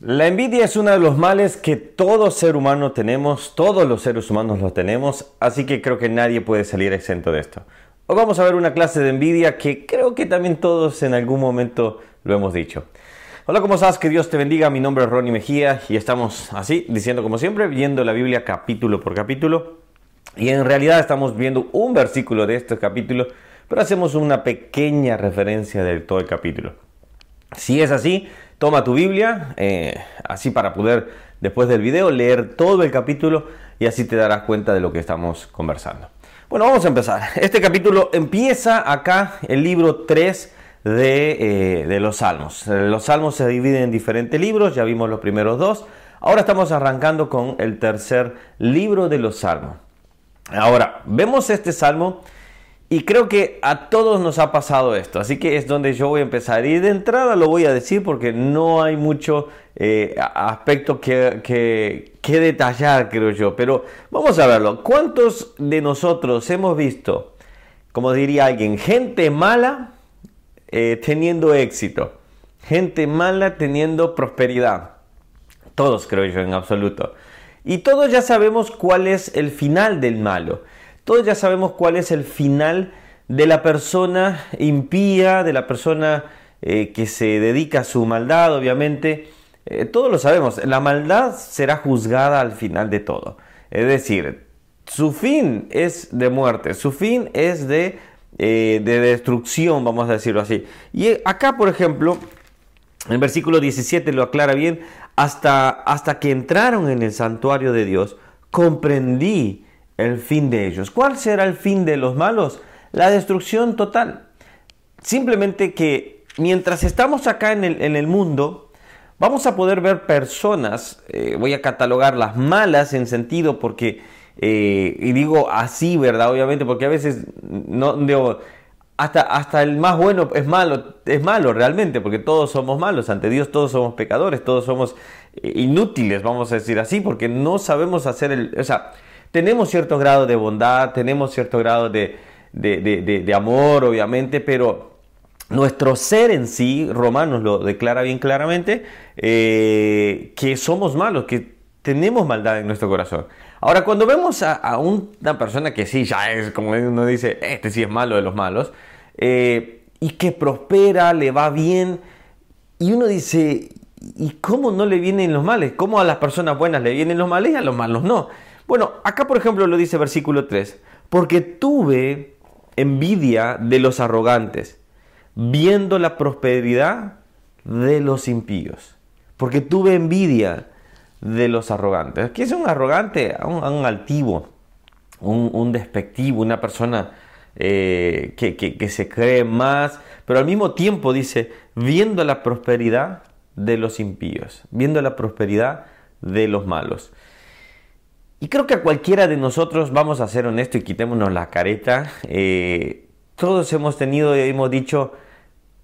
La envidia es uno de los males que todo ser humano tenemos, todos los seres humanos lo tenemos, así que creo que nadie puede salir exento de esto. Hoy vamos a ver una clase de envidia que creo que también todos en algún momento lo hemos dicho. Hola, ¿cómo estás? Que Dios te bendiga. Mi nombre es Ronnie Mejía y estamos así, diciendo como siempre, viendo la Biblia capítulo por capítulo. Y en realidad estamos viendo un versículo de este capítulo, pero hacemos una pequeña referencia de todo el capítulo. Si es así, toma tu Biblia, eh, así para poder después del video leer todo el capítulo y así te darás cuenta de lo que estamos conversando. Bueno, vamos a empezar. Este capítulo empieza acá, el libro 3 de, eh, de los Salmos. Los Salmos se dividen en diferentes libros, ya vimos los primeros dos. Ahora estamos arrancando con el tercer libro de los Salmos. Ahora, vemos este salmo y creo que a todos nos ha pasado esto, así que es donde yo voy a empezar. Y de entrada lo voy a decir porque no hay mucho eh, aspecto que, que, detallar, creo yo. Pero vamos a verlo. ¿Cuántos de nosotros hemos visto, como diría alguien, gente mala eh, teniendo éxito? Gente mala teniendo prosperidad. Todos, creo yo, en absoluto. Y todos ya sabemos cuál es el final del malo. Todos ya sabemos cuál es el final de la persona impía, de la persona eh, que se dedica a su maldad, obviamente. Eh, todos lo sabemos, la maldad será juzgada al final de todo. Es decir, su fin es de muerte, su fin es de, eh, de destrucción, vamos a decirlo así. Y acá, por ejemplo, el versículo 17 lo aclara bien, hasta, hasta que entraron en el santuario de Dios, comprendí el fin de ellos. ¿Cuál será el fin de los malos? La destrucción total. Simplemente que mientras estamos acá en el, mundo, vamos a poder ver personas, eh, voy a catalogar las malas en sentido porque, eh, y digo así, ¿verdad? Obviamente, porque a veces no hasta, hasta el más bueno es malo, es malo realmente, porque todos somos malos, ante Dios todos somos pecadores, todos somos eh, inútiles, vamos a decir así, porque no sabemos hacer el, tenemos cierto grado de bondad, tenemos cierto grado de, de, amor, obviamente, pero nuestro ser en sí, Romanos lo declara bien claramente, eh, que somos malos, que tenemos maldad en nuestro corazón. Ahora, cuando vemos a, una persona que sí, ya es como uno dice, este sí es malo de los malos, eh, y que prospera, le va bien, y uno dice, ¿y cómo no le vienen los males? ¿Cómo a las personas buenas le vienen los males y a los malos no? Bueno, acá por ejemplo lo dice versículo 3, porque tuve envidia de los arrogantes, viendo la prosperidad de los impíos. Porque tuve envidia de los arrogantes. ¿Qué es un arrogante? Un, altivo, un, despectivo, una persona eh, que se cree más, pero al mismo tiempo dice, viendo la prosperidad de los impíos, viendo la prosperidad de los malos. Y creo que a cualquiera de nosotros, vamos a ser honestos y quitémonos la careta, eh, todos hemos tenido, hemos dicho,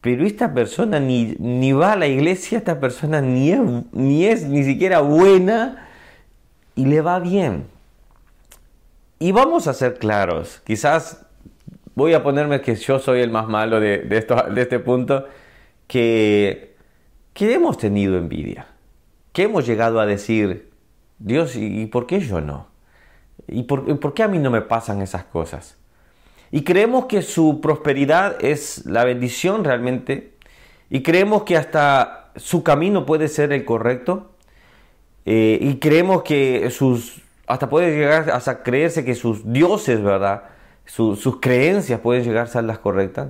pero esta persona ni, ni va a la iglesia, esta persona ni es, ni es ni siquiera buena y le va bien. Y vamos a ser claros, quizás voy a ponerme que yo soy el más malo de, esto, de este punto, que, que hemos tenido envidia, que hemos llegado a decir, Dios, ¿y por qué yo no? ¿Y por, qué a mí no me pasan esas cosas? Y creemos que su prosperidad es la bendición realmente. Y creemos que hasta su camino puede ser el correcto. Eh, y creemos que sus, hasta puede llegar hasta creerse que sus dioses, ¿verdad? sus creencias pueden llegar a ser las correctas.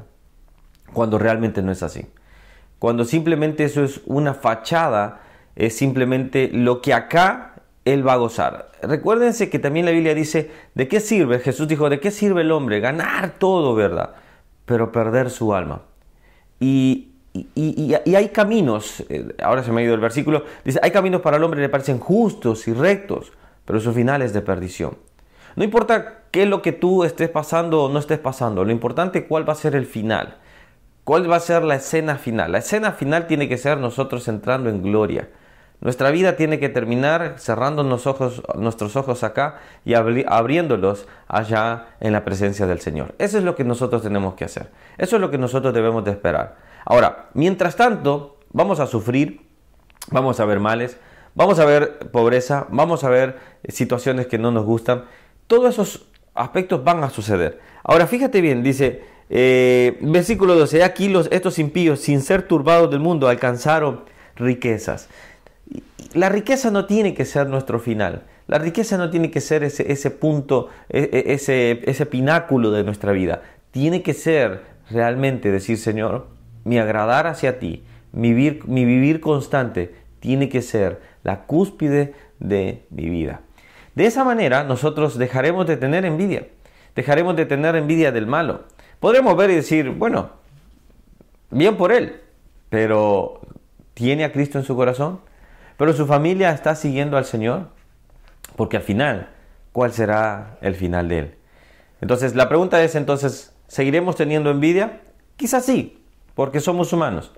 Cuando realmente no es así. Cuando simplemente eso es una fachada, es simplemente lo que acá él va a gozar. Recuérdense que también la Biblia dice, ¿de qué sirve? Jesús dijo, ¿de qué sirve el hombre? Ganar todo, ¿verdad? Pero perder su alma. Y, hay caminos, eh, ahora se me ha ido el versículo, dice, hay caminos para el hombre que le parecen justos y rectos, pero su final es de perdición. No importa qué es lo que tú estés pasando o no estés pasando, lo importante es cuál va a ser el final. ¿Cuál va a ser la escena final? La escena final tiene que ser nosotros entrando en gloria nuestra vida tiene que terminar cerrando nuestros ojos acá y abriéndolos allá en la presencia del Señor. Eso es lo que nosotros tenemos que hacer. Eso es lo que nosotros debemos de esperar. Ahora, mientras tanto, vamos a sufrir, vamos a ver males, vamos a ver pobreza, vamos a ver situaciones que no nos gustan. Todos esos aspectos van a suceder. Ahora fíjate bien, dice eh, versículo 12, aquí los, estos impíos, sin ser turbados del mundo, alcanzaron riquezas. La riqueza no tiene que ser nuestro final. La riqueza no tiene que ser ese, ese punto, e, e, ese, ese pináculo de nuestra vida. Tiene que ser realmente decir, Señor, mi agradar hacia ti, mi vivir, mi vivir constante, tiene que ser la cúspide de mi vida. De esa manera nosotros dejaremos de tener envidia, dejaremos de tener envidia del malo. Podremos ver y decir, bueno, bien por él, pero ¿tiene a Cristo en su corazón? ¿Pero su familia está siguiendo al Señor? Porque al final, ¿cuál será el final de él? Entonces, la pregunta es entonces, ¿seguiremos teniendo envidia? Quizás sí, porque somos humanos.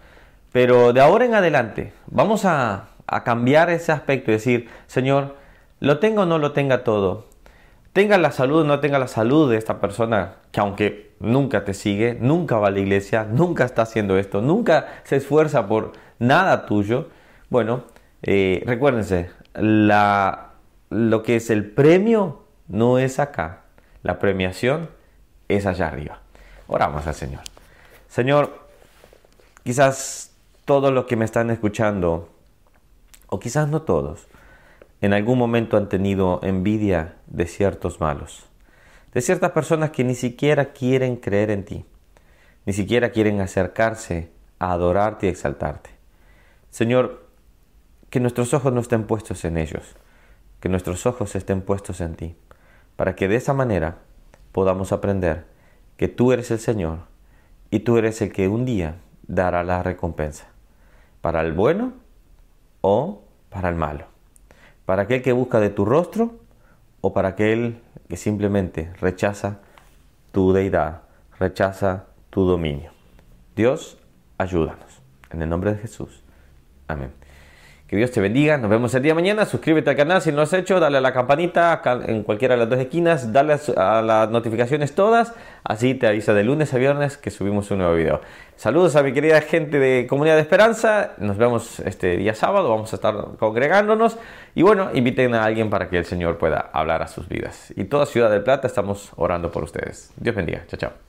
Pero de ahora en adelante, vamos a, cambiar ese aspecto y decir, Señor, lo tenga o no lo tenga todo, tenga la salud o no tenga la salud de esta persona que aunque nunca te sigue, nunca va a la iglesia, nunca está haciendo esto, nunca se esfuerza por nada tuyo, bueno, eh, recuérdense, la, lo que es el premio no es acá, la premiación es allá arriba. Oramos al Señor. Señor, quizás todos los que me están escuchando, o quizás no todos, en algún momento han tenido envidia de ciertos malos, de ciertas personas que ni siquiera quieren creer en ti, ni siquiera quieren acercarse a adorarte y exaltarte. Señor, que nuestros ojos no estén puestos en ellos, que nuestros ojos estén puestos en ti, para que de esa manera podamos aprender que tú eres el Señor y tú eres el que un día dará la recompensa, para el bueno o para el malo para aquel que busca de tu rostro o para aquel que simplemente rechaza tu deidad, rechaza tu dominio. Dios, ayúdanos. En el nombre de Jesús. Amén. Que Dios te bendiga. Nos vemos el día de mañana. Suscríbete al canal si no lo has hecho. Dale a la campanita en cualquiera de las dos esquinas. Dale a las notificaciones todas. Así te avisa de lunes a viernes que subimos un nuevo video. Saludos a mi querida gente de Comunidad de Esperanza. Nos vemos este día sábado. Vamos a estar congregándonos. Y bueno, inviten a alguien para que el Señor pueda hablar a sus vidas. Y toda Ciudad del Plata estamos orando por ustedes. Dios bendiga. Chao, chao.